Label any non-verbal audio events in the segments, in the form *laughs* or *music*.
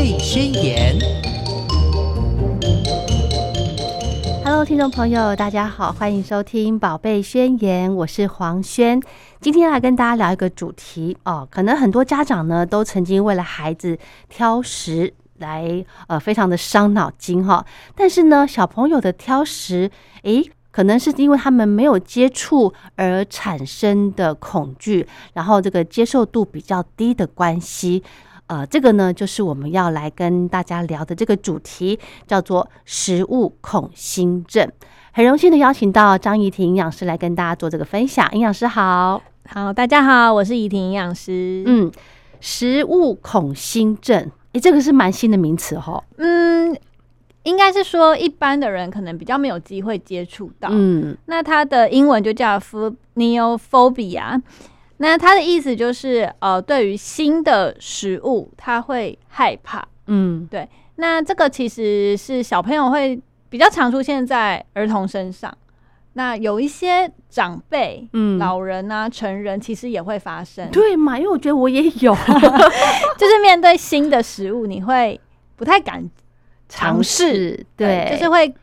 贝宣言》。Hello，听众朋友，大家好，欢迎收听《宝贝宣言》，我是黄轩。今天来跟大家聊一个主题哦，可能很多家长呢都曾经为了孩子挑食来呃非常的伤脑筋哈。但是呢，小朋友的挑食，诶，可能是因为他们没有接触而产生的恐惧，然后这个接受度比较低的关系。呃，这个呢，就是我们要来跟大家聊的这个主题，叫做食物恐心症。很荣幸的邀请到张怡婷营养师来跟大家做这个分享。营养师好，好，大家好，我是怡婷营养师。嗯，食物恐心症，诶，这个是蛮新的名词哈。嗯，应该是说一般的人可能比较没有机会接触到。嗯，那它的英文就叫 food neophobia。那他的意思就是，呃，对于新的食物，他会害怕。嗯，对。那这个其实是小朋友会比较常出现在儿童身上。那有一些长辈、嗯，老人啊、成人，其实也会发生。对嘛？因为我觉得我也有，*laughs* 就是面对新的食物，你会不太敢尝试。对，就是会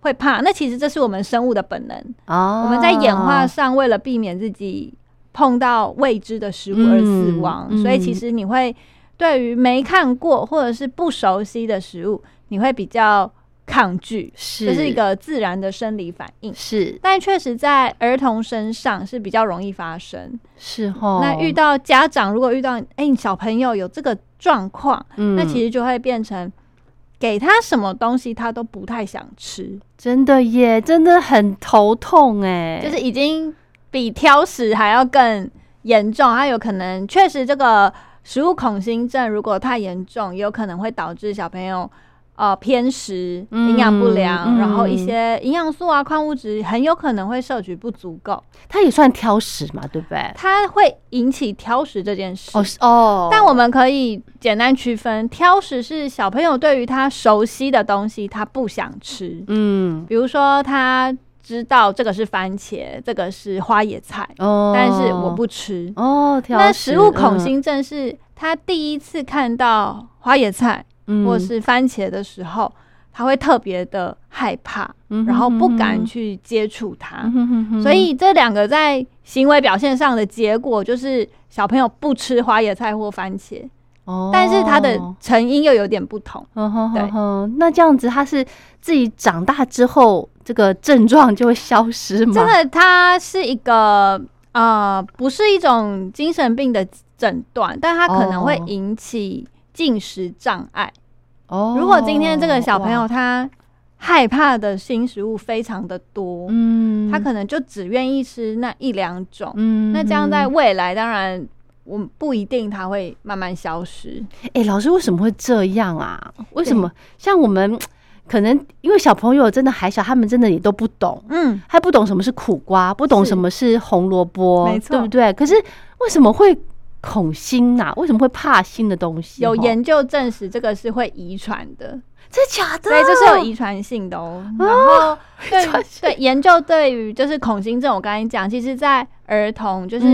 会怕。那其实这是我们生物的本能。哦，我们在演化上，为了避免自己。碰到未知的食物而死亡，所以其实你会对于没看过或者是不熟悉的食物，你会比较抗拒，是。这是一个自然的生理反应。是，但确实在儿童身上是比较容易发生。是哦，那遇到家长如果遇到哎小朋友有这个状况，那其实就会变成给他什么东西他都不太想吃，真的耶，真的很头痛哎，就是已经。比挑食还要更严重，它有可能确实这个食物恐心症如果太严重，有可能会导致小朋友呃偏食、营养不良，然后一些营养素啊、矿物质很有可能会摄取不足够。它也算挑食嘛，对不对？它会引起挑食这件事哦哦。但我们可以简单区分，挑食是小朋友对于他熟悉的东西他不想吃，嗯，比如说他。知道这个是番茄，这个是花野菜，哦，但是我不吃哦。那食物恐新症是他第一次看到花野菜或是番茄的时候，他会特别的害怕，然后不敢去接触它。所以这两个在行为表现上的结果，就是小朋友不吃花野菜或番茄。哦，但是它的成因又有点不同。对，那这样子，他是自己长大之后，这个症状就会消失吗？真的，它是一个呃，不是一种精神病的诊断，但它可能会引起进食障碍。哦，如果今天这个小朋友他害怕的新食物非常的多，嗯，他可能就只愿意吃那一两种。嗯，那这样在未来，当然。我不一定它会慢慢消失。哎，老师为什么会这样啊？为什么像我们可能因为小朋友真的还小，他们真的也都不懂，嗯，还不懂什么是苦瓜，不懂什么是红萝卜，没错，对不对？可是为什么会恐新呐？为什么会怕新的东西？有研究证实这个是会遗传的，真的假的？对，这是有遗传性的哦。然后对对，研究对于就是恐新症，我刚才讲，其实在儿童就是。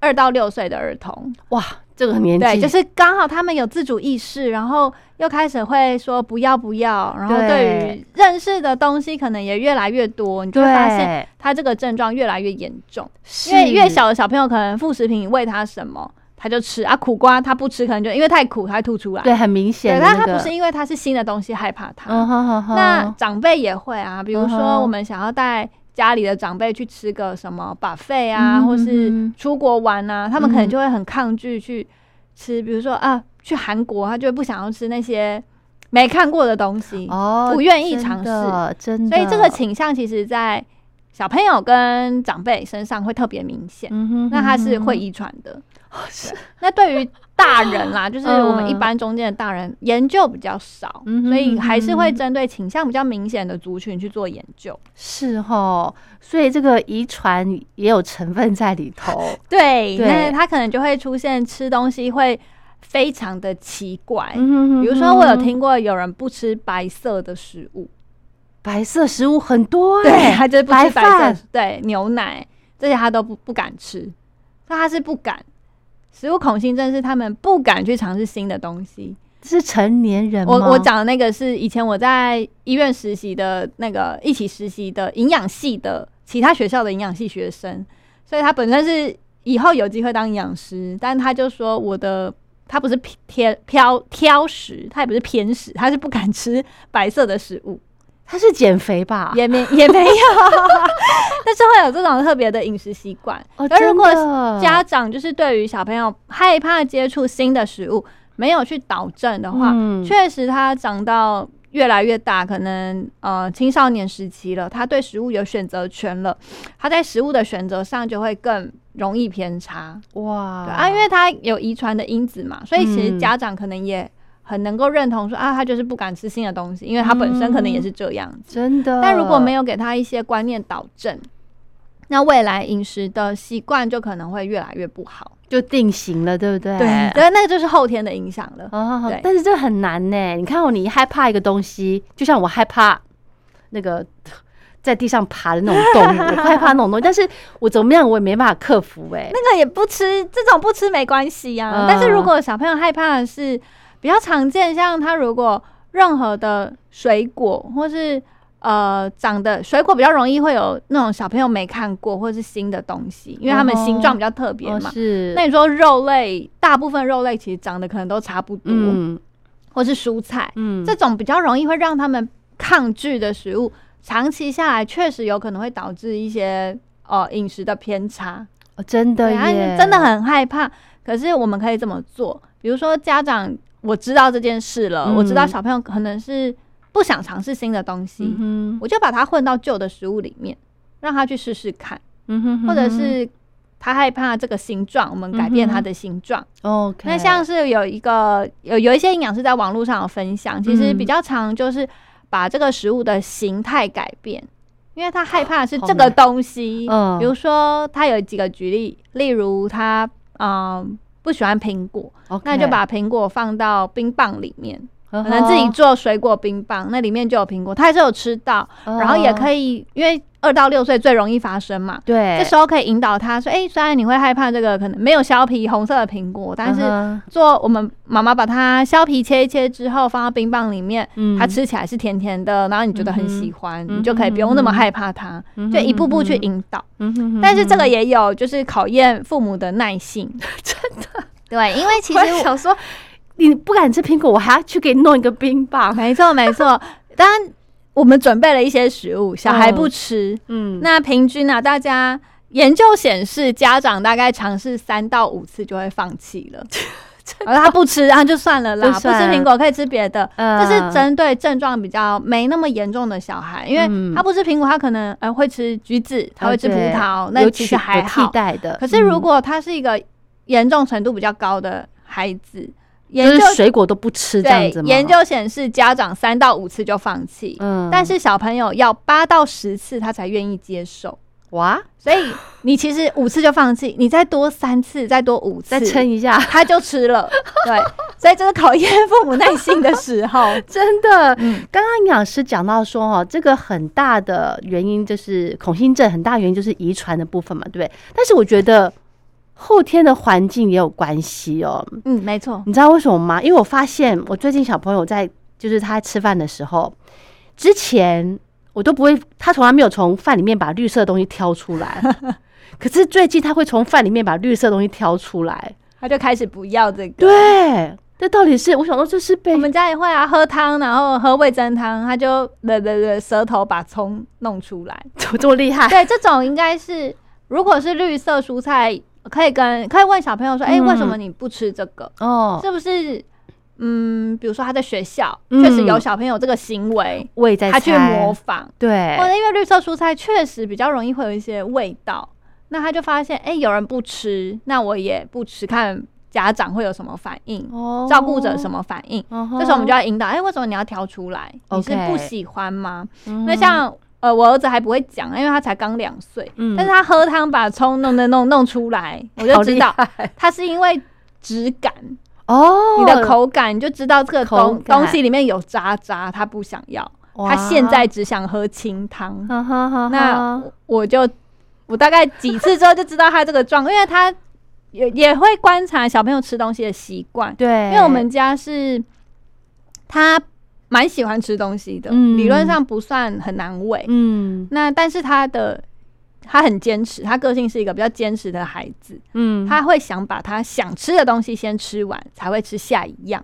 二到六岁的儿童，哇，这个年纪对，就是刚好他们有自主意识，然后又开始会说不要不要，然后对于认识的东西可能也越来越多，你就会发现他这个症状越来越严重。因为越小的小朋友，可能副食品喂他什么他就吃啊，苦瓜他不吃，可能就因为太苦他会吐出来。对，很明显。但他不是因为他是新的东西害怕它。那长辈也会啊，比如说我们想要带。家里的长辈去吃个什么把费啊，或是出国玩啊，他们可能就会很抗拒去吃。比如说啊，去韩国，他就不想要吃那些没看过的东西，哦，不愿意尝试。真的，所以这个倾向其实，在小朋友跟长辈身上会特别明显。那他是会遗传的。是。那对于大人啦，就是我们一般中间的大人，研究比较少，所以还是会针对倾向比较明显的族群去做研究。是哦，所以这个遗传也有成分在里头。*laughs* 对，那他可能就会出现吃东西会非常的奇怪。比如说，我有听过有人不吃白色的食物，白色食物很多，对，他就不吃白色，对，牛奶这些他都不不敢吃，那他是不敢。食物恐新症是他们不敢去尝试新的东西，是成年人吗？我我讲的那个是以前我在医院实习的那个一起实习的营养系的其他学校的营养系学生，所以他本身是以后有机会当营养师，但他就说我的他不是偏挑挑食，他也不是偏食，他是不敢吃白色的食物。他是减肥吧？也没也没有，*laughs* 但是会有这种特别的饮食习惯。而如果家长就是对于小朋友害怕接触新的食物，没有去导正的话，确实他长到越来越大，可能呃青少年时期了，他对食物有选择权了，他在食物的选择上就会更容易偏差。哇啊，因为他有遗传的因子嘛，所以其实家长可能也。很能够认同说啊，他就是不敢吃新的东西，因为他本身可能也是这样子。真的。但如果没有给他一些观念导正，那未来饮食的习惯就可能会越来越不好，就定型了，对不对？对，对，那个就是后天的影响了。哦，但是这很难呢。你看，哦你害怕一个东西，就像我害怕那个在地上爬的那种动物，我害怕那种东西，但是我怎么样，我也没办法克服。哎，*laughs* 那个也不吃，这种不吃没关系呀。但是如果小朋友害怕的是。比较常见，像它如果任何的水果，或是呃长的水果比较容易会有那种小朋友没看过或是新的东西，因为它们形状比较特别嘛。是。那你说肉类，大部分肉类其实长得可能都差不多，嗯，或是蔬菜，嗯，这种比较容易会让他们抗拒的食物，长期下来确实有可能会导致一些呃饮食的偏差。真的耶，真的很害怕。可是我们可以这么做，比如说家长。我知道这件事了，我知道小朋友可能是不想尝试新的东西，我就把它混到旧的食物里面，让他去试试看，或者是他害怕这个形状，我们改变它的形状。那像是有一个有有一些营养师在网络上有分享，其实比较常就是把这个食物的形态改变，因为他害怕是这个东西，比如说他有几个举例，例如他嗯。不喜欢苹果，那就把苹果放到冰棒里面，可能自己做水果冰棒，那里面就有苹果，他还是有吃到，然后也可以，因为。二到六岁最容易发生嘛？对，这时候可以引导他说：“哎，虽然你会害怕这个可能没有削皮红色的苹果，但是做我们妈妈把它削皮切一切之后放到冰棒里面，它吃起来是甜甜的，然后你觉得很喜欢，你就可以不用那么害怕它，就一步步去引导。但是这个也有就是考验父母的耐性，*laughs* 真的。*laughs* 对，因为其实想说你不敢吃苹果，我还要去给你弄一个冰棒。没错，没错。当然。我们准备了一些食物，小孩不吃。嗯，那平均呢？大家研究显示，家长大概尝试三到五次就会放弃了。*laughs* 而他不吃，然后就算了啦。不吃苹果可以吃别的。这是针对症状比较没那么严重的小孩，因为他不吃苹果，他可能呃会吃橘子，他会吃葡萄，那其实还好。替代的。可是如果他是一个严重程度比较高的孩子。就是水果都不吃这样子吗？研究显示，家长三到五次就放弃，嗯，但是小朋友要八到十次他才愿意接受。哇！所以你其实五次就放弃，你再多三次，再多五次，再撑一下，他就吃了。*laughs* 对，所以这是考验父母耐心的时候。*laughs* 真的，刚刚营养师讲到说，哦，这个很大的原因就是恐新症，很大原因就是遗传的部分嘛，对不对？但是我觉得。后天的环境也有关系哦。嗯，没错。你知道为什么吗？因为我发现我最近小朋友在，就是他吃饭的时候，之前我都不会，他从来没有从饭里面把绿色的东西挑出来。*laughs* 可是最近他会从饭里面把绿色东西挑出来，他就开始不要这个。对，这到底是我想说这是被我们家也会啊，喝汤然后喝味增汤，他就对对对，舌头把葱弄出来，怎 *laughs* 么这么厉害？对，这种应该是如果是绿色蔬菜。可以跟可以问小朋友说，哎，为什么你不吃这个？哦，是不是？嗯，比如说他在学校确实有小朋友这个行为，我也在他去模仿，对，或者因为绿色蔬菜确实比较容易会有一些味道，那他就发现，哎，有人不吃，那我也不吃，看家长会有什么反应，照顾者什么反应，这时候我们就要引导，哎，为什么你要挑出来？你是不喜欢吗？那像。呃，我儿子还不会讲，因为他才刚两岁。嗯，但是他喝汤把葱弄的弄弄出来，我就知道他是因为质感哦，你的口感你就知道这个东东西里面有渣渣，他不想要，他现在只想喝清汤。那我就我大概几次之后就知道他这个状，因为他也也会观察小朋友吃东西的习惯。对，因为我们家是。他蛮喜欢吃东西的，理论上不算很难喂。嗯，那但是他的他很坚持，他个性是一个比较坚持的孩子。嗯，他会想把他想吃的东西先吃完，才会吃下一样。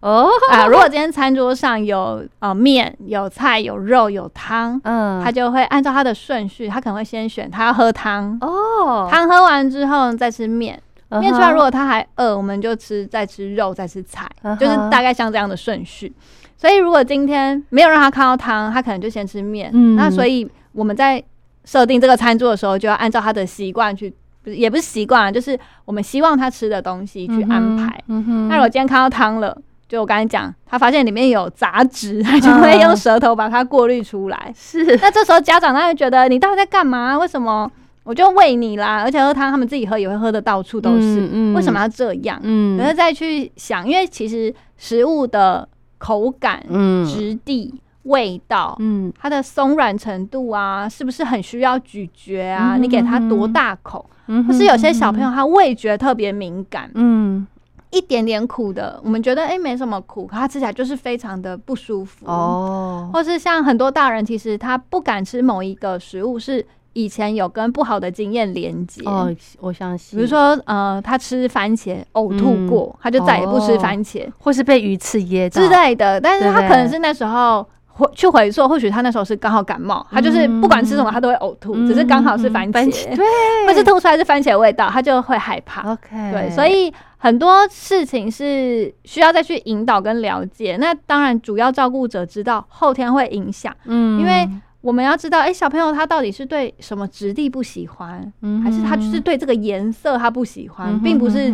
哦啊！如果今天餐桌上有呃面、有菜、有肉、有汤，嗯，他就会按照他的顺序，他可能会先选他要喝汤哦，汤喝完之后再吃面，面出来如果他还饿，我们就吃再吃肉再吃菜，就是大概像这样的顺序。所以如果今天没有让他看到汤，他可能就先吃面。嗯，那所以我们在设定这个餐桌的时候，就要按照他的习惯去，也不是习惯啊，就是我们希望他吃的东西去安排。那如果今天看到汤了。就我刚才讲，他发现里面有杂质，他就会用舌头把它过滤出来。是，那这时候家长他会觉得你到底在干嘛？为什么我就喂你啦？而且喝汤他们自己喝也会喝的到处都是，为什么要这样？嗯，然后再去想，因为其实食物的口感、质地、味道，嗯，它的松软程度啊，是不是很需要咀嚼啊？你给它多大口？或是有些小朋友他味觉特别敏感，嗯。一点点苦的，我们觉得哎没什么苦，可它吃起来就是非常的不舒服哦。或是像很多大人，其实他不敢吃某一个食物，是以前有跟不好的经验连接哦。我相信，比如说呃，他吃番茄呕吐过，他就再也不吃番茄，或是被鱼刺噎之类的。但是他可能是那时候回去回溯，或许他那时候是刚好感冒，他就是不管吃什么他都会呕吐，只是刚好是番茄，对，或是吐出来是番茄味道，他就会害怕。OK，对，所以。很多事情是需要再去引导跟了解，那当然主要照顾者知道后天会影响，嗯，因为我们要知道，哎，小朋友他到底是对什么质地不喜欢，嗯，还是他就是对这个颜色他不喜欢，并不是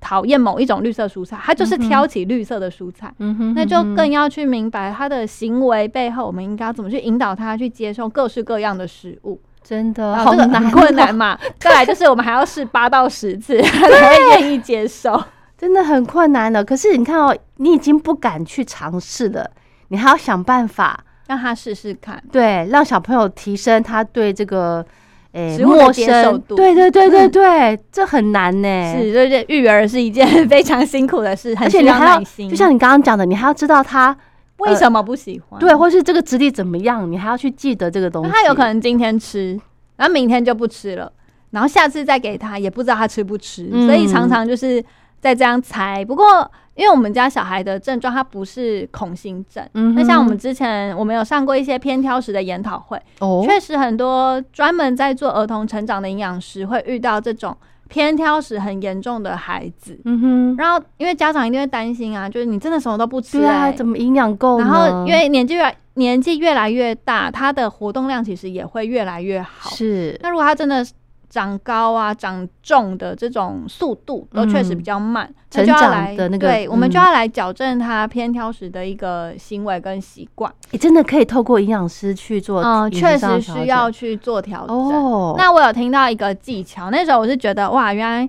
讨厌某一种绿色蔬菜，他就是挑起绿色的蔬菜，嗯哼，那就更要去明白他的行为背后，我们应该怎么去引导他去接受各式各样的食物。真的，这个很困难嘛。*laughs* 再来就是我们还要试八到十次 *laughs* 才会愿意接受，真的很困难的。可是你看哦，你已经不敢去尝试了，你还要想办法让他试试看。对，让小朋友提升他对这个诶陌生度。对对对对对，这很难呢。是，就是育儿是一件非常辛苦的事，*laughs* 而且你还要，就像你刚刚讲的，你还要知道他。为什么不喜欢？对，或是这个质地怎么样？你还要去记得这个东西。他有可能今天吃，然后明天就不吃了，然后下次再给他，也不知道他吃不吃。所以常常就是在这样猜。不过，因为我们家小孩的症状，他不是恐心症。嗯，那像我们之前我们有上过一些偏挑食的研讨会，哦，确实很多专门在做儿童成长的营养师会遇到这种。偏挑食很严重的孩子，嗯哼，然后因为家长一定会担心啊，就是你真的什么都不吃，对啊，怎么营养够？然后因为年纪越年纪越来越大，他的活动量其实也会越来越好。是，那如果他真的。长高啊，长重的这种速度都确实比较慢，成长的那个，对，我们就要来矫正他偏挑食的一个行为跟习惯。你真的可以透过营养师去做，嗯，确实需要去做调整。哦，那我有听到一个技巧，那时候我是觉得哇，原来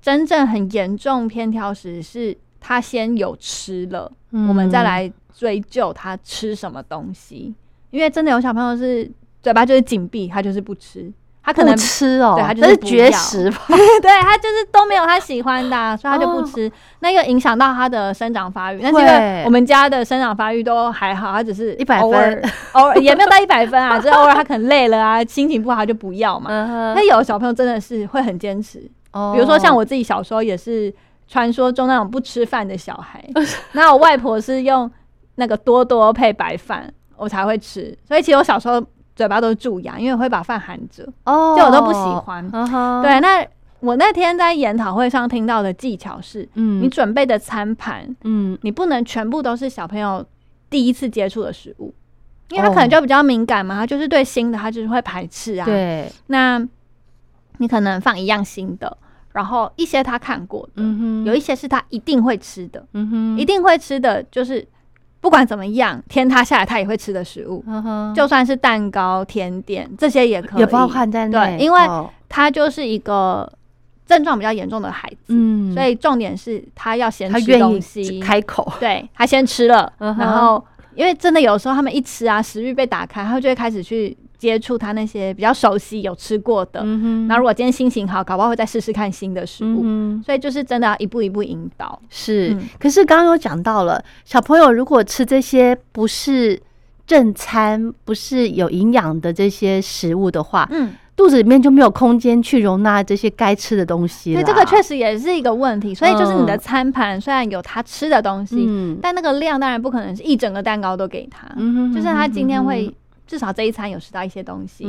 真正很严重偏挑食是他先有吃了，我们再来追究他吃什么东西，因为真的有小朋友是嘴巴就是紧闭，他就是不吃。他可能吃哦，对他就是绝食，*laughs* 对他就是都没有他喜欢的，所以他就不吃。那又影响到他的生长发育。那这个我们家的生长发育都还好，他只是一百分，偶尔也没有到一百分啊，只是偶尔他可能累了啊，心情不好就不要嘛。那有的小朋友真的是会很坚持，比如说像我自己小时候也是传说中那种不吃饭的小孩，*laughs* 那我外婆是用那个多多配白饭，我才会吃。所以其实我小时候。嘴巴都是蛀牙，因为会把饭含着，哦，就我都不喜欢。对，那我那天在研讨会上听到的技巧是，嗯，你准备的餐盘，嗯，你不能全部都是小朋友第一次接触的食物，因为他可能就比较敏感嘛，他就是对新的他就是会排斥啊。对，那你可能放一样新的，然后一些他看过的，嗯，有一些是他一定会吃的，一定会吃的就是。不管怎么样，天塌下来他也会吃的食物，就算是蛋糕、甜点这些也可以，也包含在内。对，因为他就是一个症状比较严重的孩子，嗯，所以重点是他要先吃东西，开口，对他先吃了，然后因为真的有时候他们一吃啊，食欲被打开，他就会开始去接触他那些比较熟悉、有吃过的。那如果今天心情好，搞不好会再试试看新的食物。所以就是真的要一步一步引导。是，可是刚刚有讲到了，小朋友如果吃这些不是正餐、不是有营养的这些食物的话，嗯。肚子里面就没有空间去容纳这些该吃的东西了。对，这个确实也是一个问题。所以就是你的餐盘虽然有他吃的东西，但那个量当然不可能是一整个蛋糕都给他。嗯哼就是他今天会至少这一餐有吃到一些东西，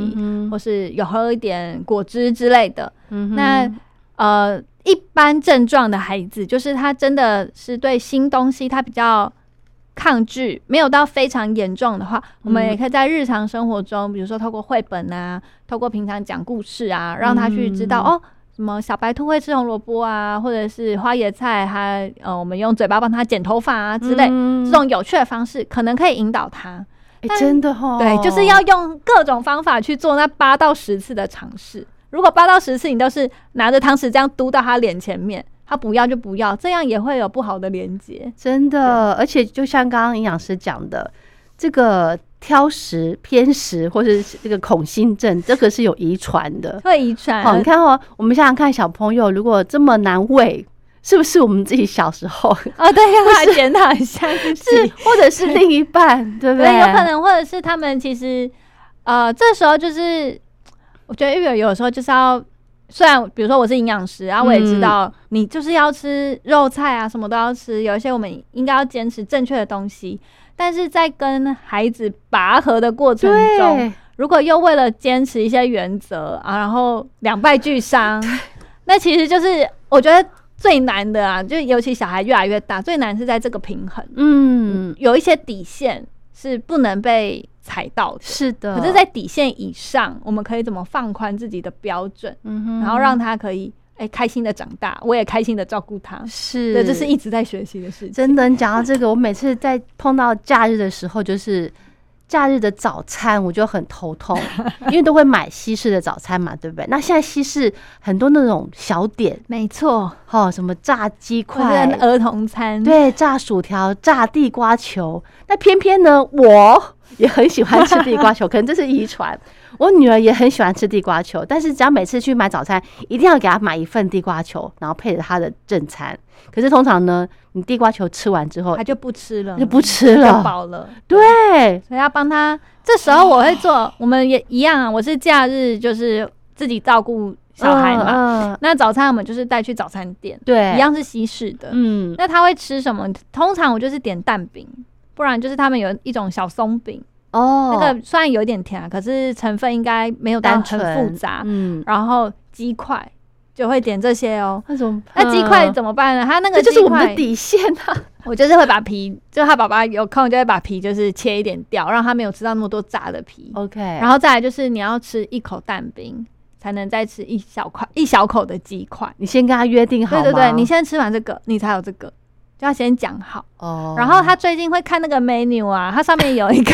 或是有喝一点果汁之类的。嗯那呃，一般症状的孩子，就是他真的是对新东西他比较。抗拒没有到非常严重的话，我们也可以在日常生活中，比如说透过绘本啊，透过平常讲故事啊，让他去知道哦，什么小白兔会吃红萝卜啊，或者是花椰菜，他呃，我们用嘴巴帮他剪头发啊之类，这种有趣的方式，可能可以引导他。真的哈，对，就是要用各种方法去做那八到十次的尝试。如果八到十次你都是拿着汤匙这样嘟到他脸前面。他不要就不要，这样也会有不好的连接，真的。而且就像刚刚营养师讲的，这个挑食、偏食或者这个恐新症，这个是有遗传的，会遗传。好，你看哦，我们想想看，小朋友如果这么难喂，是不是我们自己小时候啊？*laughs* 对，要来检讨一下，*laughs* 是或者是另一半，对不对？有可能，或者是他们其实，呃，这时候就是，我觉得育儿有时候就是要。虽然比如说我是营养师，然后我也知道你就是要吃肉菜啊，什么都要吃。有一些我们应该要坚持正确的东西，但是在跟孩子拔河的过程中，如果又为了坚持一些原则啊，然后两败俱伤，*laughs* 那其实就是我觉得最难的啊，就尤其小孩越来越大，最难是在这个平衡。嗯，有一些底线是不能被。踩到的是的，可是，在底线以上，我们可以怎么放宽自己的标准？嗯哼，然后让他可以哎开心的长大，我也开心的照顾他。是，对，这是一直在学习的事情。真的，你讲到这个，我每次在碰到假日的时候，就是假日的早餐，我就很头痛，*laughs* 因为都会买西式的早餐嘛，对不对？那现在西式很多那种小点，没错，哈，什么炸鸡块、儿童餐，对，炸薯条、炸地瓜球，那偏偏呢，我。也很喜欢吃地瓜球，*laughs* 可能这是遗传。我女儿也很喜欢吃地瓜球，但是只要每次去买早餐，一定要给她买一份地瓜球，然后配着她的正餐。可是通常呢，你地瓜球吃完之后，他就不吃了，就不吃了，饱了。对，所以要帮他。这时候我会做，*laughs* 我们也一样啊。我是假日就是自己照顾小孩嘛，那早餐我们就是带去早餐店，对，一样是西式的。嗯，那他会吃什么？通常我就是点蛋饼。不然就是他们有一种小松饼哦，那个虽然有点甜，可是成分应该没有单纯复杂。嗯，然后鸡块就会点这些哦。那种那鸡块怎么办呢？他那个就是我们的底线啊。*laughs* 我就是会把皮，就他爸爸有空就会把皮就是切一点掉，让他没有吃到那么多炸的皮。OK，然后再来就是你要吃一口蛋饼，才能再吃一小块一小口的鸡块。你先跟他约定好，对对对，你先吃完这个，你才有这个。就要先讲好哦，然后他最近会看那个 menu 啊，它上面有一个，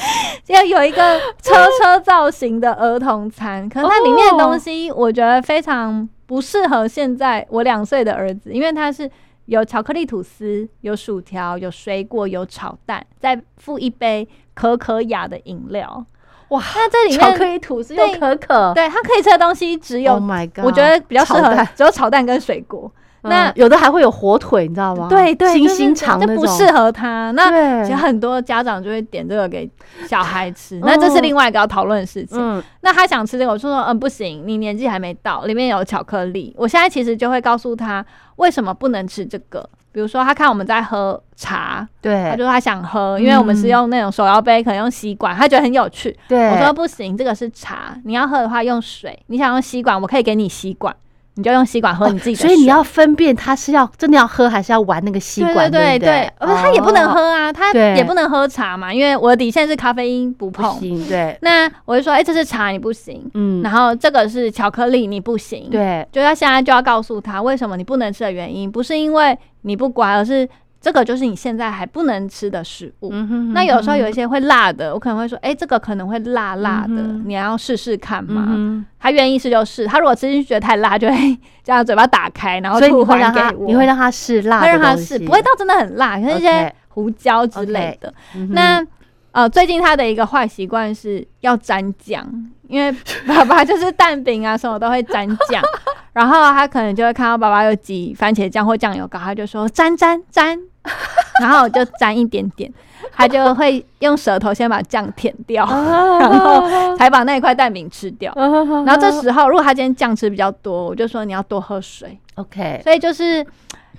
*laughs* 要有一个车车造型的儿童餐，可能它里面的东西我觉得非常不适合现在我两岁的儿子，因为他是有巧克力吐司、有薯条、有水果、有炒蛋，再附一杯可可雅的饮料。哇，那这里面巧克力吐司又可可，对，它可以吃的东西只有，我觉得比较适合只有炒蛋跟水果。那有的还会有火腿，你知道吗？对对，星星肠那不适合他。那其实很多家长就会点这个给小孩吃。那这是另外一个要讨论的事情。那他想吃这个，我说说，嗯，不行，你年纪还没到，里面有巧克力。我现在其实就会告诉他为什么不能吃这个。比如说，他看我们在喝茶，对，他就说他想喝，因为我们是用那种手摇杯，可能用吸管，他觉得很有趣。对，我说不行，这个是茶，你要喝的话用水。你想用吸管，我可以给你吸管。你就用吸管喝你自己的，所以你要分辨他是要真的要喝还是要玩那个吸管，对对对，而他也不能喝啊，他也不能喝茶嘛，因为我的底线是咖啡因不碰，对。那我就说，哎，这是茶你不行，嗯，然后这个是巧克力你不行，对，就要现在就要告诉他为什么你不能吃的原因，不是因为你不乖，而是。这个就是你现在还不能吃的食物。那有时候有一些会辣的，我可能会说，哎，这个可能会辣辣的，你要试试看嘛。他愿意试就试，他如果吃进去觉得太辣，就会这样嘴巴打开，然后吐还给我。你会让他试辣，会让他试，不会到真的很辣，像一些胡椒之类的。那呃，最近他的一个坏习惯是要沾酱，因为爸爸就是蛋饼啊什么都会沾酱，*laughs* 然后他可能就会看到爸爸有挤番茄酱或酱油膏，他就说沾沾沾，*laughs* 然后就沾一点点，他就会用舌头先把酱舔掉，然后才把那一块蛋饼吃掉。然后这时候如果他今天酱吃比较多，我就说你要多喝水，OK。所以就是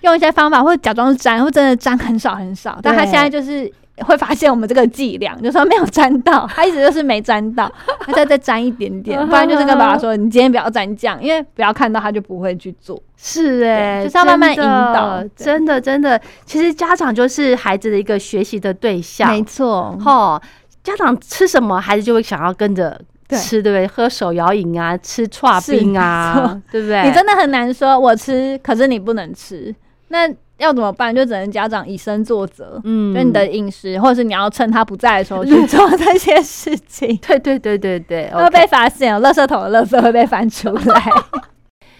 用一些方法，或者假装沾，或真的沾很少很少，但他现在就是。会发现我们这个剂量，就说没有沾到，他一直就是没沾到，他再再沾一点点，不然就是跟爸爸说，你今天不要沾酱，因为不要看到他就不会去做。是哎，就是要慢慢引导，真的真的，其实家长就是孩子的一个学习的对象，没错。哈，家长吃什么，孩子就会想要跟着吃，对不对？喝手摇饮啊，吃串冰啊，对不对？你真的很难说，我吃，可是你不能吃，那。要怎么办？就只能家长以身作则，嗯，就你的饮食，或者是你要趁他不在的时候去 *laughs* 做这些事情。对对对对对，会被发现，垃圾桶的垃圾会被翻出来。*laughs*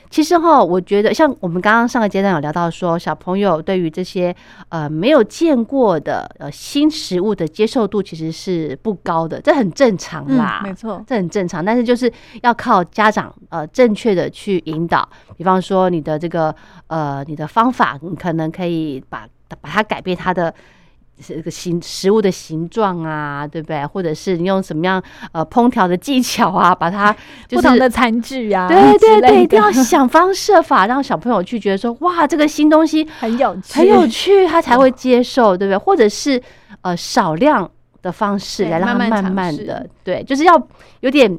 其实哈，我觉得像我们刚刚上个阶段有聊到说，小朋友对于这些呃没有见过的呃新食物的接受度其实是不高的，这很正常啦，没错，这很正常。但是就是要靠家长呃正确的去引导，比方说你的这个呃你的方法，你可能可以把把它改变它的。这个形食物的形状啊，对不对？或者是你用什么样呃烹调的技巧啊，把它 *laughs* 不同的餐具啊，对对对，一定要 *laughs* 想方设法让小朋友去觉得说，哇，这个新东西很有趣，很有趣，他才会接受，对不对？或者是呃少量的方式来让他慢慢的，对，就是要有点。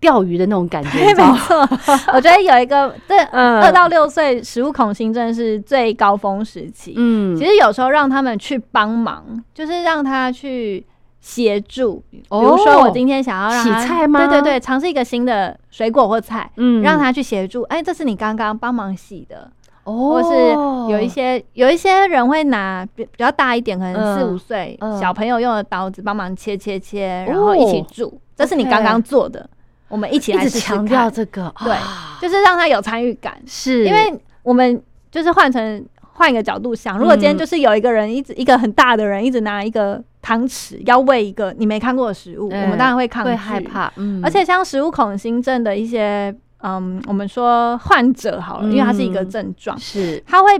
钓鱼的那种感觉，*laughs* 没错。*laughs* 我觉得有一个，这，*laughs* 二到六岁食物恐新症是最高峰时期。嗯，其实有时候让他们去帮忙，就是让他去协助。比如说，我今天想要让洗菜吗？对对对，尝试一个新的水果或菜，嗯，让他去协助。哎，这是你刚刚帮忙洗的，哦，或是有一些有一些人会拿比比较大一点，可能四五岁小朋友用的刀子帮忙切切切，然后一起煮。这是你刚刚做的。我们一起来强调这个，对，就是让他有参与感。是，因为我们就是换成换一个角度想，如果今天就是有一个人一直一个很大的人一直拿一个汤匙要喂一个你没看过的食物，我们当然会抗拒、害怕。嗯，而且像食物恐新症的一些，嗯，我们说患者好了，因为它是一个症状，是它会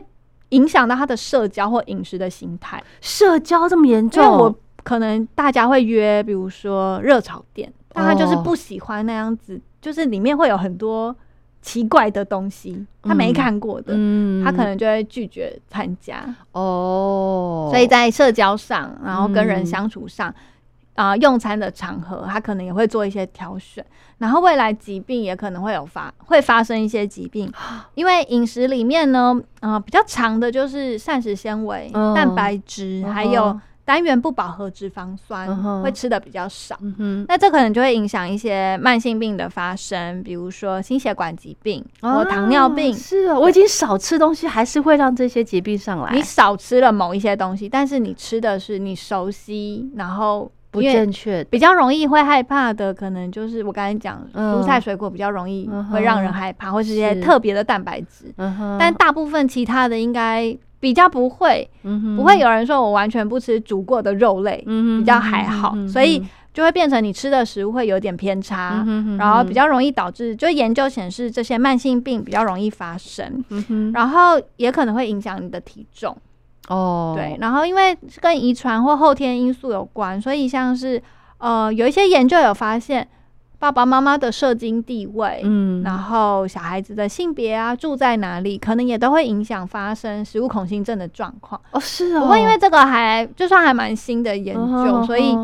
影响到他的社交或饮食的心态。社交这么严重，我可能大家会约，比如说热炒店。但他就是不喜欢那样子，就是里面会有很多奇怪的东西，他没看过的，他可能就会拒绝参加。哦，所以在社交上，然后跟人相处上，啊，用餐的场合，他可能也会做一些挑选。然后未来疾病也可能会有发，会发生一些疾病，*gasps* 因为饮食里面呢，啊，比较长的就是膳食纤维、蛋白质，还有。单元不饱和脂肪酸会吃的比较少，那这可能就会影响一些慢性病的发生，比如说心血管疾病或糖尿病。是啊，我已经少吃东西，还是会让这些疾病上来。你少吃了某一些东西，但是你吃的是你熟悉，然后不正确，比较容易会害怕的，可能就是我刚才讲蔬菜水果比较容易会让人害怕，或是一些特别的蛋白质。但大部分其他的应该。比较不会，不会有人说我完全不吃煮过的肉类，比较还好，所以就会变成你吃的食物会有点偏差，然后比较容易导致，就研究显示这些慢性病比较容易发生，然后也可能会影响你的体重。哦，对，然后因为跟遗传或后天因素有关，所以像是呃有一些研究有发现。爸爸妈妈的社经地位，嗯，然后小孩子的性别啊，住在哪里，可能也都会影响发生食物恐性症的状况。哦，是哦。不过因为这个还就算还蛮新的研究，所以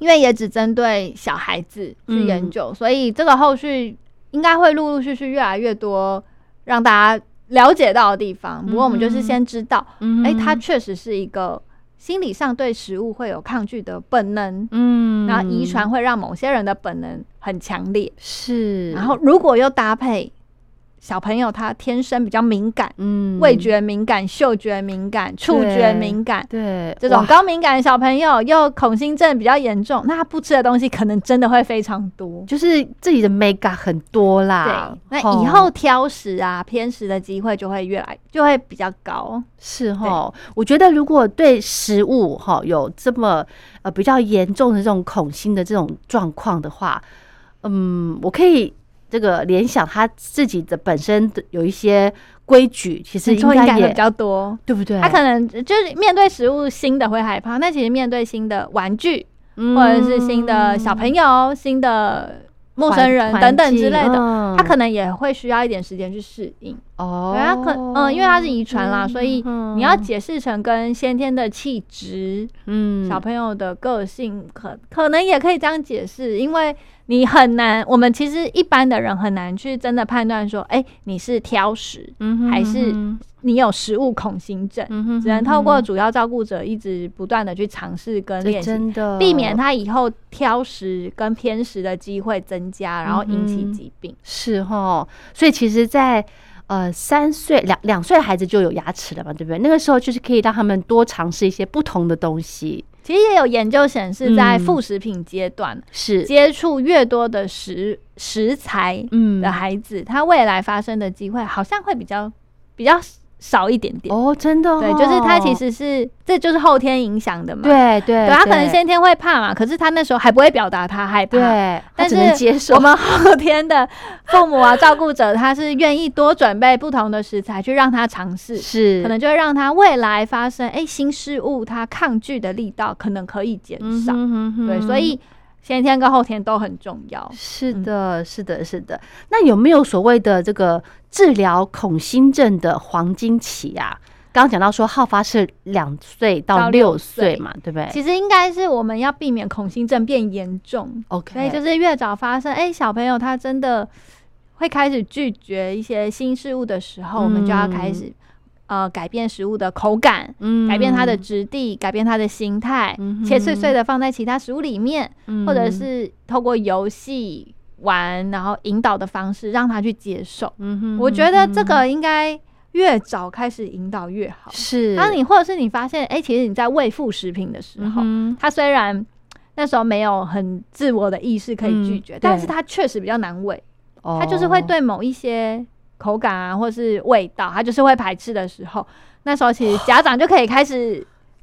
因为也只针对小孩子去研究，所以这个后续应该会陆陆续续越来越多让大家了解到的地方。不过我们就是先知道，哎，它确实是一个。心理上对食物会有抗拒的本能，嗯，然后遗传会让某些人的本能很强烈，是。然后如果又搭配小朋友他天生比较敏感，嗯，味觉敏感、嗅觉敏感、触觉敏感，对，这种高敏感的小朋友又恐心症比较严重，那他不吃的东西可能真的会非常多，就是自己的 mega 很多啦。对，那以后挑食啊、偏食的机会就会越来就会比较高。是哈，我觉得如果对食物哈有这么呃比较严重的这种恐心的这种状况的话，嗯，我可以。这个联想他自己的本身的有一些规矩，其实应该也比较多，对不对？他可能就是面对食物新的会害怕，那其实面对新的玩具，或者是新的小朋友、新的陌生人等等之类的，他可能也会需要一点时间去适应。哦，对啊，可嗯，因为它是遗传啦，所以你要解释成跟先天的气质，嗯，小朋友的个性，可可能也可以这样解释，因为。你很难，我们其实一般的人很难去真的判断说，哎，你是挑食，嗯还是你有食物恐心症？只能透过主要照顾者一直不断的去尝试跟练习，避免他以后挑食跟偏食的机会增加，然后引起疾病。是哈，所以其实，在呃三岁两两岁的孩子就有牙齿了嘛，对不对？那个时候就是可以让他们多尝试一些不同的东西。其实也有研究显示，在副食品阶段是接触越多的食食材的孩子，他未来发生的机会好像会比较比较。少一点点。哦，真的，对，就是他其实是，这就是后天影响的嘛，对对，他可能先天会怕嘛，可是他那时候还不会表达他害怕，对，但是接受。我们后天的父母啊，照顾者，他是愿意多准备不同的食材去让他尝试，是，可能就会让他未来发生哎新事物，他抗拒的力道可能可以减少，对，所以。先天跟后天都很重要。是的，是的，是的。那有没有所谓的这个治疗恐心症的黄金期啊？刚刚讲到说，好发是两岁到六岁嘛，对不对？其实应该是我们要避免恐心症变严重。OK，所以就是越早发生，哎，小朋友他真的会开始拒绝一些新事物的时候，我们就要开始。呃，改变食物的口感，嗯，改变它的质地，改变它的形态，切碎碎的放在其他食物里面，或者是透过游戏玩，然后引导的方式让他去接受。嗯哼，我觉得这个应该越早开始引导越好。是，当你或者是你发现，哎，其实你在喂副食品的时候，他虽然那时候没有很自我的意识可以拒绝，但是他确实比较难喂，他就是会对某一些。口感啊，或是味道，他就是会排斥的时候，那时候其实家长就可以开始，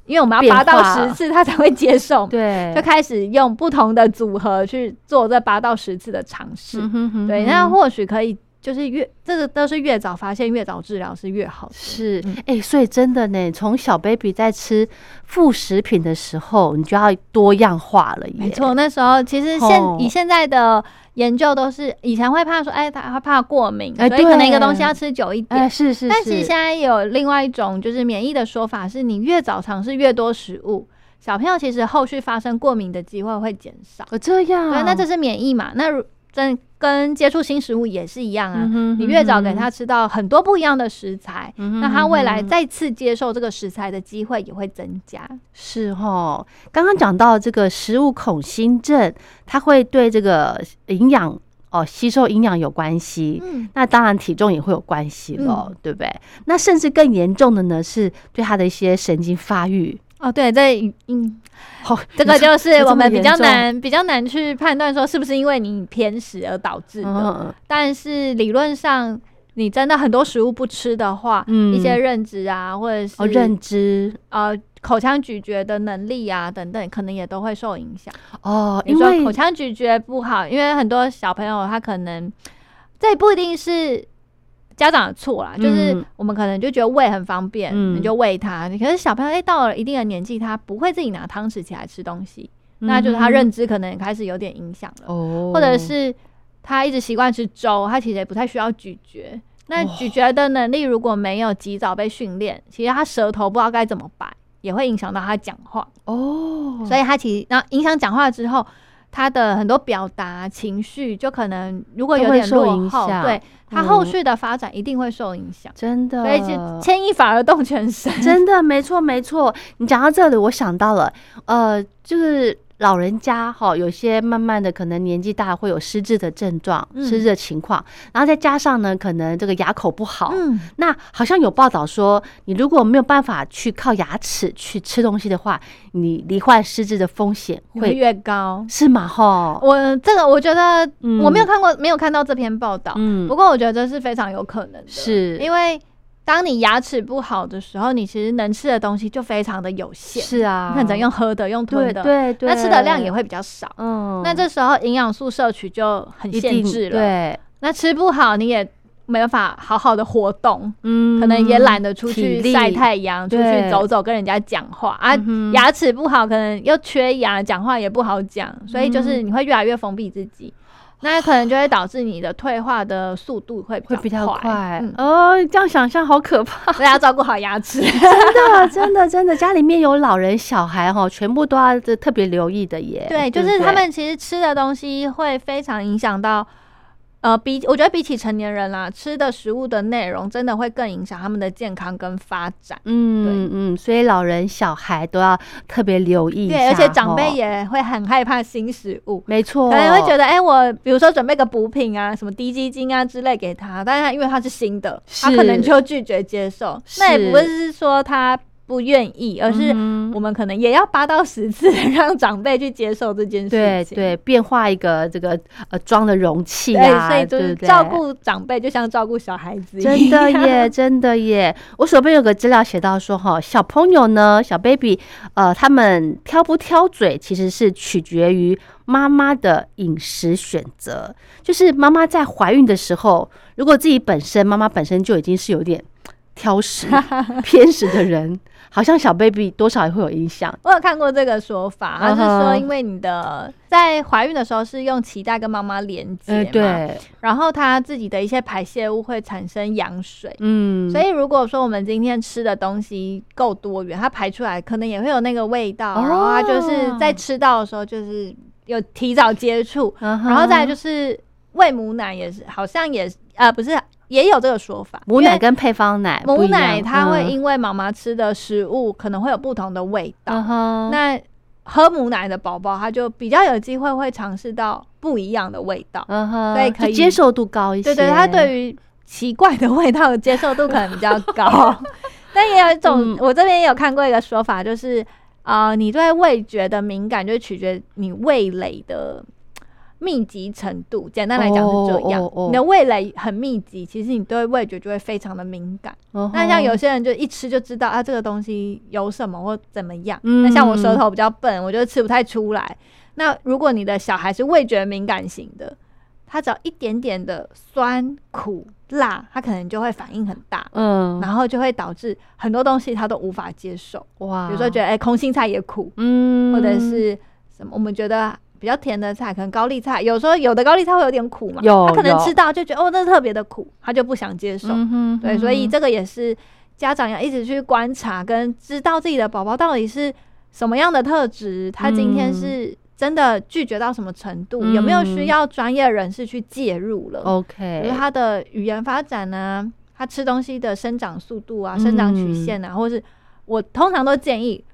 因为我们要八到十次，他才会接受，对，就开始用不同的组合去做这八到十次的尝试，对，那或许可以。就是越这个都是越早发现越早治疗是越好的。是，哎，所以真的呢，从小 baby 在吃副食品的时候，你就要多样化了。没错，那时候其实现以现在的研究都是以前会怕说，哎，他怕过敏，所以可能一个东西要吃久一点。是是。但是现在有另外一种就是免疫的说法，是你越早尝试越多食物，小朋友其实后续发生过敏的机会会减少。哦，这样。对，那这是免疫嘛？那如真。跟接触新食物也是一样啊，你越早给他吃到很多不一样的食材，那他未来再次接受这个食材的机会也会增加。是哦，刚刚讲到这个食物恐新症，它会对这个营养哦吸收营养有关系，嗯，那当然体重也会有关系了，对不对？那甚至更严重的呢，是对他的一些神经发育。哦，对，这嗯，好，*laughs* 这个就是我们比较难、比较难去判断说是不是因为你偏食而导致的。但是理论上，你真的很多食物不吃的话，嗯，一些认知啊，或者是认知呃口腔咀嚼的能力啊等等，可能也都会受影响。哦，因为口腔咀嚼不好，因为很多小朋友他可能这不一定是。家长的错啦，就是我们可能就觉得喂很方便，你就喂他。可是小朋友哎，到了一定的年纪，他不会自己拿汤匙起来吃东西，那就是他认知可能也开始有点影响了。哦，或者是他一直习惯吃粥，他其实也不太需要咀嚼。那咀嚼的能力如果没有及早被训练，其实他舌头不知道该怎么摆，也会影响到他讲话。哦，所以他其实那影响讲话之后。他的很多表达情绪，就可能如果有点落后，对他后续的发展一定会受影响。真的，所以就牵一发而动全身。真的，没错没错。你讲到这里，我想到了，呃，就是老人家哈，有些慢慢的可能年纪大会有失智的症状、失智的情况，然后再加上呢，可能这个牙口不好，嗯，那好像有报道说，你如果没有办法去靠牙齿去吃东西的话，你罹患失智的风险会越高，是吗？哈，我这个我觉得我没有看过，没有看到这篇报道，嗯，不过我觉得这是非常有可能的，是。因为。当你牙齿不好的时候，你其实能吃的东西就非常的有限。是啊，你可能用喝的、用吞的，对对，那吃的量也会比较少。嗯，那这时候营养素摄取就很限制了。对，那吃不好，你也没办法好好的活动。嗯，可能也懒得出去晒太阳，出去走走，跟人家讲话啊。牙齿不好，可能又缺牙，讲话也不好讲，所以就是你会越来越封闭自己。那可能就会导致你的退化的速度会会比较快哦，这样想象好可怕。*laughs* 大家照顾好牙齿，*laughs* *laughs* 真的真的真的，家里面有老人小孩哈，全部都要特别留意的耶。对，就是他们其实吃的东西会非常影响到。呃，比我觉得比起成年人啦，吃的食物的内容真的会更影响他们的健康跟发展。嗯嗯，所以老人小孩都要特别留意。对，而且长辈也会很害怕新食物。没错，可能会觉得，哎，我比如说准备个补品啊，什么低基金啊之类给他，但是因为他是新的，他可能就拒绝接受。那也不是说他。不愿意，而是我们可能也要八到十次 *laughs* 让长辈去接受这件事情。对对，变化一个这个呃装的容器啊，所以就是照顾长辈就像照顾小孩子一样。真的耶，真的耶！我手边有个资料写到说哈，小朋友呢，小 baby，呃，他们挑不挑嘴其实是取决于妈妈的饮食选择。就是妈妈在怀孕的时候，如果自己本身妈妈本身就已经是有点挑食、*laughs* 偏食的人。好像小 baby 多少也会有影响。我有看过这个说法，他是说，因为你的在怀孕的时候是用脐带跟妈妈连接嘛，然后它自己的一些排泄物会产生羊水，嗯，所以如果说我们今天吃的东西够多元，它排出来可能也会有那个味道，然后它就是在吃到的时候就是有提早接触，然后再就是喂母奶也是，好像也呃不是。也有这个说法，母奶跟配方奶，母奶它会因为妈妈吃的食物可能会有不同的味道。那喝母奶的宝宝，他就比较有机会会尝试到不一样的味道，所以可以接受度高一些。对对，他对于奇怪的味道的接受度可能比较高。*laughs* 但也有一种，我这边也有看过一个说法，就是啊，你对味觉的敏感，就取决你味蕾的。密集程度，简单来讲是这样。你的味蕾很密集，其实你对味觉就会非常的敏感。那像有些人就一吃就知道啊，这个东西有什么或怎么样。那像我舌头比较笨，我就吃不太出来。那如果你的小孩是味觉敏感型的，他只要一点点的酸、苦、辣，他可能就会反应很大。嗯，然后就会导致很多东西他都无法接受。哇，比如说觉得哎，空心菜也苦，嗯，或者是什么，我们觉得。比较甜的菜，可能高丽菜，有时候有的高丽菜会有点苦嘛，他可能吃到就觉得哦，那特别的苦，他就不想接受。对，所以这个也是家长要一直去观察，跟知道自己的宝宝到底是什么样的特质，他今天是真的拒绝到什么程度，有没有需要专业人士去介入了？OK，比如他的语言发展呢，他吃东西的生长速度啊，生长曲线啊，或是我通常都建议。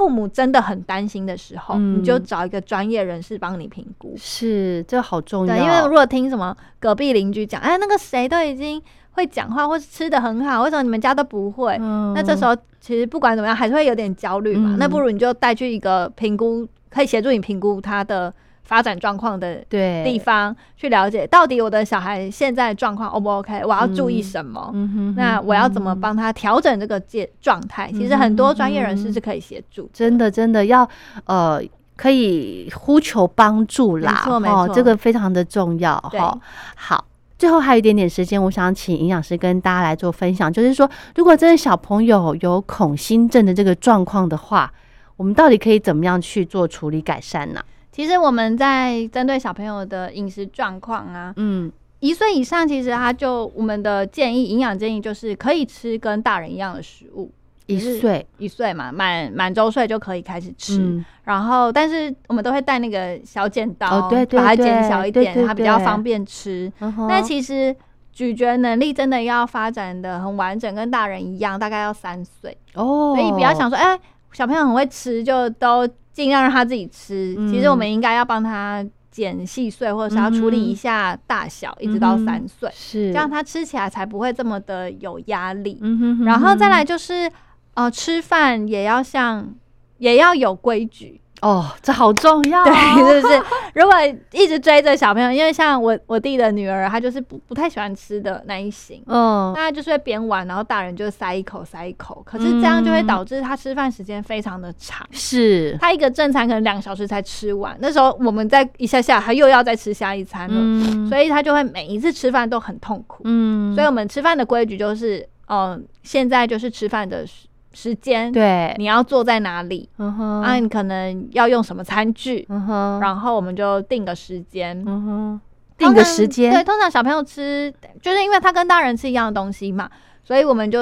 父母真的很担心的时候，你就找一个专业人士帮你评估。是，这好重要。对，因为如果听什么隔壁邻居讲，哎，那个谁都已经会讲话，或是吃的很好，为什么你们家都不会？那这时候其实不管怎么样，还是会有点焦虑嘛。那不如你就带去一个评估，可以协助你评估他的。发展状况的地方去了解，到底我的小孩现在状况 O 不 OK？我要注意什么？那我要怎么帮他调整这个状状态？其实很多专业人士是可以协助。真的，真的要呃，可以呼求帮助啦。没错，这个非常的重要哈。好，最后还有一点点时间，我想请营养师跟大家来做分享，就是说，如果真的小朋友有恐心症的这个状况的话，我们到底可以怎么样去做处理改善呢？其实我们在针对小朋友的饮食状况啊，嗯，一岁以上，其实他就我们的建议，营养建议就是可以吃跟大人一样的食物。一岁一岁嘛，满满周岁就可以开始吃。然后，但是我们都会带那个小剪刀，对对，把它剪小一点，它比较方便吃。那其实咀嚼能力真的要发展的很完整，跟大人一样，大概要三岁哦。所以不要想说，哎。小朋友很会吃，就都尽量让他自己吃。其实我们应该要帮他剪细碎，或者是要处理一下大小，一直到三岁，是这样他吃起来才不会这么的有压力。嗯哼然后再来就是，呃，吃饭也要像，也要有规矩。哦，这好重要，对，*laughs* 是不是？如果一直追着小朋友，因为像我我弟的女儿，她就是不不太喜欢吃的那一型，嗯，那就是会边玩，然后大人就塞一口塞一口，可是这样就会导致他吃饭时间非常的长，是，他一个正餐可能两个小时才吃完，那时候我们再一下下，他又要再吃下一餐了，所以他就会每一次吃饭都很痛苦，嗯，所以我们吃饭的规矩就是，嗯，现在就是吃饭的。时间对，你要坐在哪里？嗯哼，啊，你可能要用什么餐具？嗯哼，然后我们就定个时间。嗯哼，定个时间。对，通常小朋友吃，就是因为他跟大人吃一样的东西嘛，所以我们就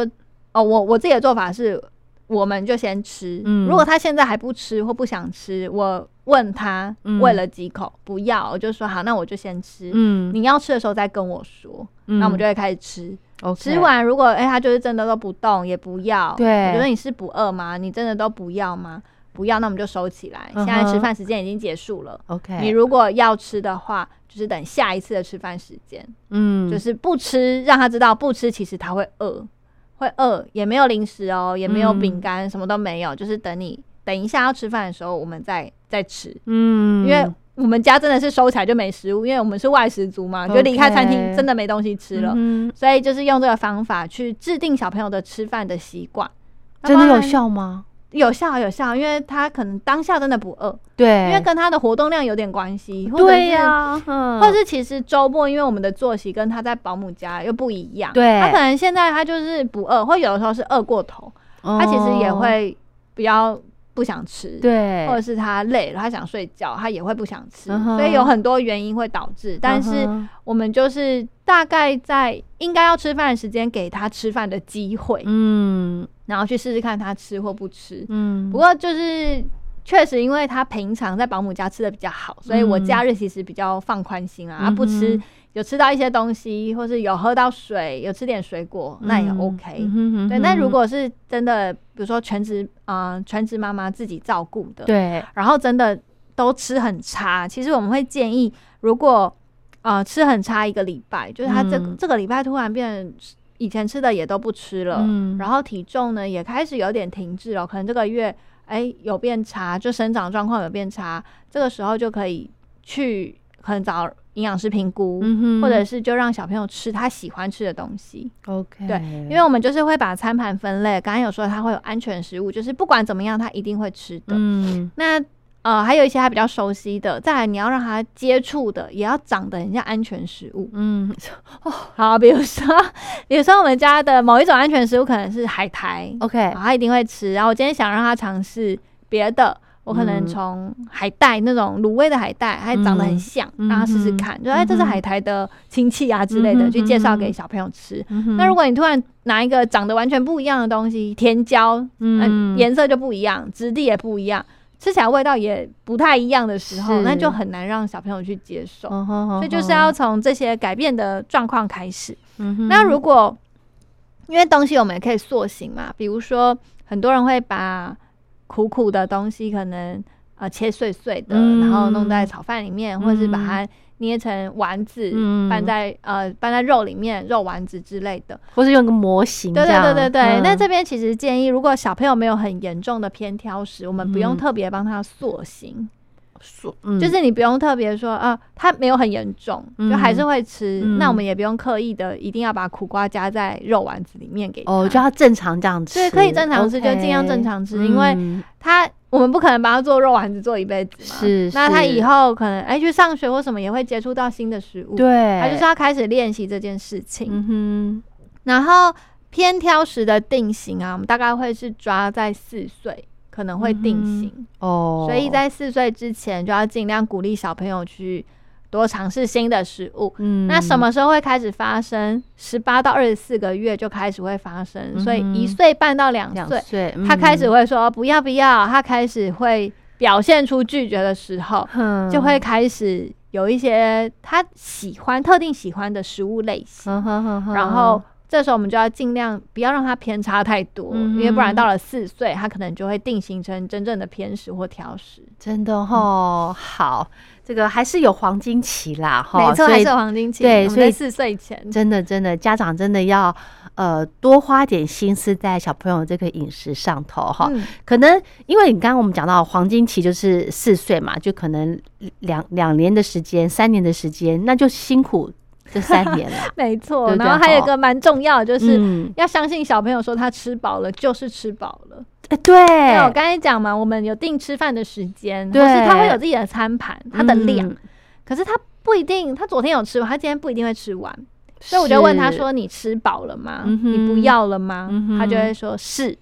哦，我我自己的做法是，我们就先吃。嗯，如果他现在还不吃或不想吃，我问他喂了几口，不要，我就说好，那我就先吃。嗯，你要吃的时候再跟我说，那我们就会开始吃。吃完，如果哎，他就是真的都不动，也不要。对，我觉得你是不饿吗？你真的都不要吗？不要，那我们就收起来。现在吃饭时间已经结束了。OK，你如果要吃的话，就是等下一次的吃饭时间。嗯，就是不吃，让他知道不吃，其实他会饿，会饿，也没有零食哦，也没有饼干，什么都没有，就是等你等一下要吃饭的时候，我们再再吃。嗯，因为。我们家真的是收起来就没食物，因为我们是外食族嘛，就离开餐厅真的没东西吃了，所以就是用这个方法去制定小朋友的吃饭的习惯，真的有效吗？有效有效，因为他可能当下真的不饿，对，因为跟他的活动量有点关系，对呀，或者是其实周末因为我们的作息跟他在保姆家又不一样，对，他可能现在他就是不饿，或有的时候是饿过头，他其实也会比较。不想吃，对，或者是他累了，他想睡觉，他也会不想吃，所以有很多原因会导致。但是我们就是大概在应该要吃饭的时间给他吃饭的机会，嗯，然后去试试看他吃或不吃，嗯。不过就是确实，因为他平常在保姆家吃的比较好，所以我假日其实比较放宽心啊，他不吃。有吃到一些东西，或是有喝到水，有吃点水果，那也 OK。对，那如果是真的，比如说全职啊，全职妈妈自己照顾的，对，然后真的都吃很差，其实我们会建议，如果啊吃很差一个礼拜，就是他这这个礼拜突然变以前吃的也都不吃了，然后体重呢也开始有点停滞了，可能这个月哎有变差，就生长状况有变差，这个时候就可以去可能找。营养师评估，或者是就让小朋友吃他喜欢吃的东西。OK，对，因为我们就是会把餐盘分类。刚刚有说他会有安全食物，就是不管怎么样他一定会吃的。嗯，那呃还有一些他比较熟悉的，再来你要让他接触的，也要长得很像安全食物。嗯，*laughs* 哦，好，比如说，比如说我们家的某一种安全食物可能是海苔，OK，他一定会吃。然后我今天想让他尝试别的。我可能从海带那种卤味的海带，还长得很像，让他试试看，就哎，这是海苔的亲戚啊之类的，去介绍给小朋友吃。那如果你突然拿一个长得完全不一样的东西，甜椒，嗯，颜色就不一样，质地也不一样，吃起来味道也不太一样的时候，那就很难让小朋友去接受。所以就是要从这些改变的状况开始。那如果因为东西我们也可以塑形嘛，比如说很多人会把。苦苦的东西可能呃切碎碎的，然后弄在炒饭里面，或者是把它捏成丸子，拌在呃拌在肉里面，肉丸子之类的，或是用个模型。对对对对对。那这边其实建议，如果小朋友没有很严重的偏挑食，我们不用特别帮他塑形。说，就是你不用特别说啊，他没有很严重，就还是会吃。那我们也不用刻意的，一定要把苦瓜加在肉丸子里面给哦，就要正常这样吃。对，可以正常吃，就尽量正常吃，因为他我们不可能把他做肉丸子做一辈子嘛。是，那他以后可能哎去上学或什么也会接触到新的食物，对，他就是要开始练习这件事情。嗯哼，然后偏挑食的定型啊，我们大概会是抓在四岁。可能会定型。哦，所以在四岁之前就要尽量鼓励小朋友去多尝试新的食物。嗯，那什么时候会开始发生？十八到二十四个月就开始会发生，所以一岁半到两岁，他开始会说不要不要，他开始会表现出拒绝的时候，就会开始有一些他喜欢特定喜欢的食物类型，然后。这时候我们就要尽量不要让它偏差太多，因为不然到了四岁，它可能就会定型成真正的偏食或挑食。真的哦，好，这个还是有黄金期啦，哈，没错，还是黄金期。对，所以四岁前，真的真的，家长真的要呃多花点心思在小朋友这个饮食上头哈。可能因为你刚刚我们讲到黄金期就是四岁嘛，就可能两两年的时间、三年的时间，那就辛苦。这三年了，*laughs* 没错。然后还有一个蛮重要的，就是要相信小朋友说他吃饱了就是吃饱了。哎，对，我刚才讲嘛，我们有定吃饭的时间，或是他会有自己的餐盘，他的量。可是他不一定，他昨天有吃完，他今天不一定会吃完。所以我就问他说：“你吃饱了吗？你不要了吗？”他就会说是。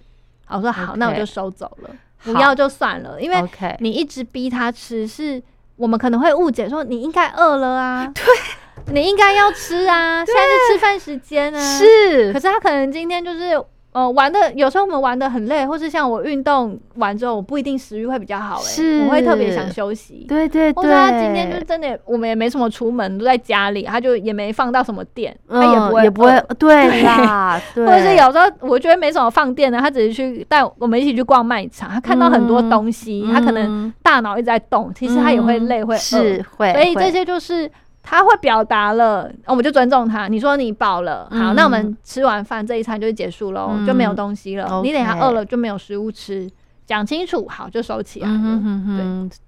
我说好，那我就收走了，不要就算了，因为你一直逼他吃，是我们可能会误解说你应该饿了啊。*laughs* 对。*laughs* 你应该要吃啊，现在是吃饭时间啊。是，可是他可能今天就是呃玩的，有时候我们玩的很累，或是像我运动完之后，我不一定食欲会比较好，哎，我会特别想休息。对对对。或者他今天就真的，我们也没什么出门，都在家里，他就也没放到什么电，他也不会也不会对啦。*laughs* 或者是有时候我觉得没什么放电的，他只是去带我们一起去逛卖场，他看到很多东西，他可能大脑一直在动，其实他也会累，会是会，所以这些就是。他会表达了，我们就尊重他。你说你饱了，好，那我们吃完饭这一餐就结束喽，就没有东西了。你等下饿了就没有食物吃，讲清楚，好就收起来。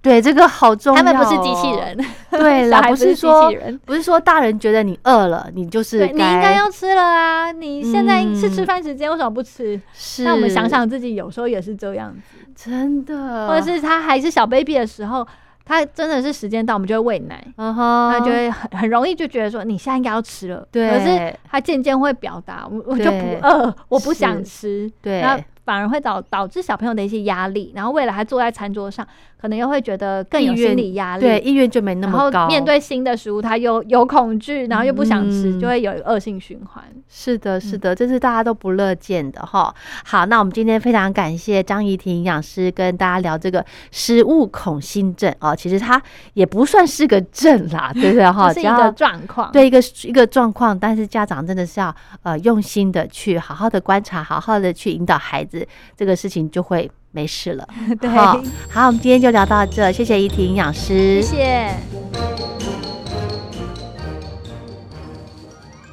对对，这个好重要。他们不是机器人，*laughs* 对啦，不是说不是说大人觉得你饿了，你就是你应该要吃了啊。你现在是吃饭时间，为什么不吃？是，那我们想想自己，有时候也是这样子，真的。或者是他还是小 baby 的时候。他真的是时间到，我们就会喂奶，他就会很很容易就觉得说你现在应该要吃了。对，可是他渐渐会表达，我我就不饿，我不想吃。对。反而会导导致小朋友的一些压力，然后未来他坐在餐桌上，可能又会觉得更有心理压力，对意愿就没那么高。面对新的食物，他又有恐惧，然后又不想吃，就会有恶性循环。是的，是的，这是大家都不乐见的哈。好，那我们今天非常感谢张怡婷营养师跟大家聊这个食物恐新症哦，其实它也不算是个症啦，*laughs* 对不对哈？是一个状况，对一个一个状况，但是家长真的是要呃用心的去好好的观察，好好的去引导孩子。这个事情就会没事了。*laughs* 对，好，我们今天就聊到这，谢谢怡婷营养师，谢谢。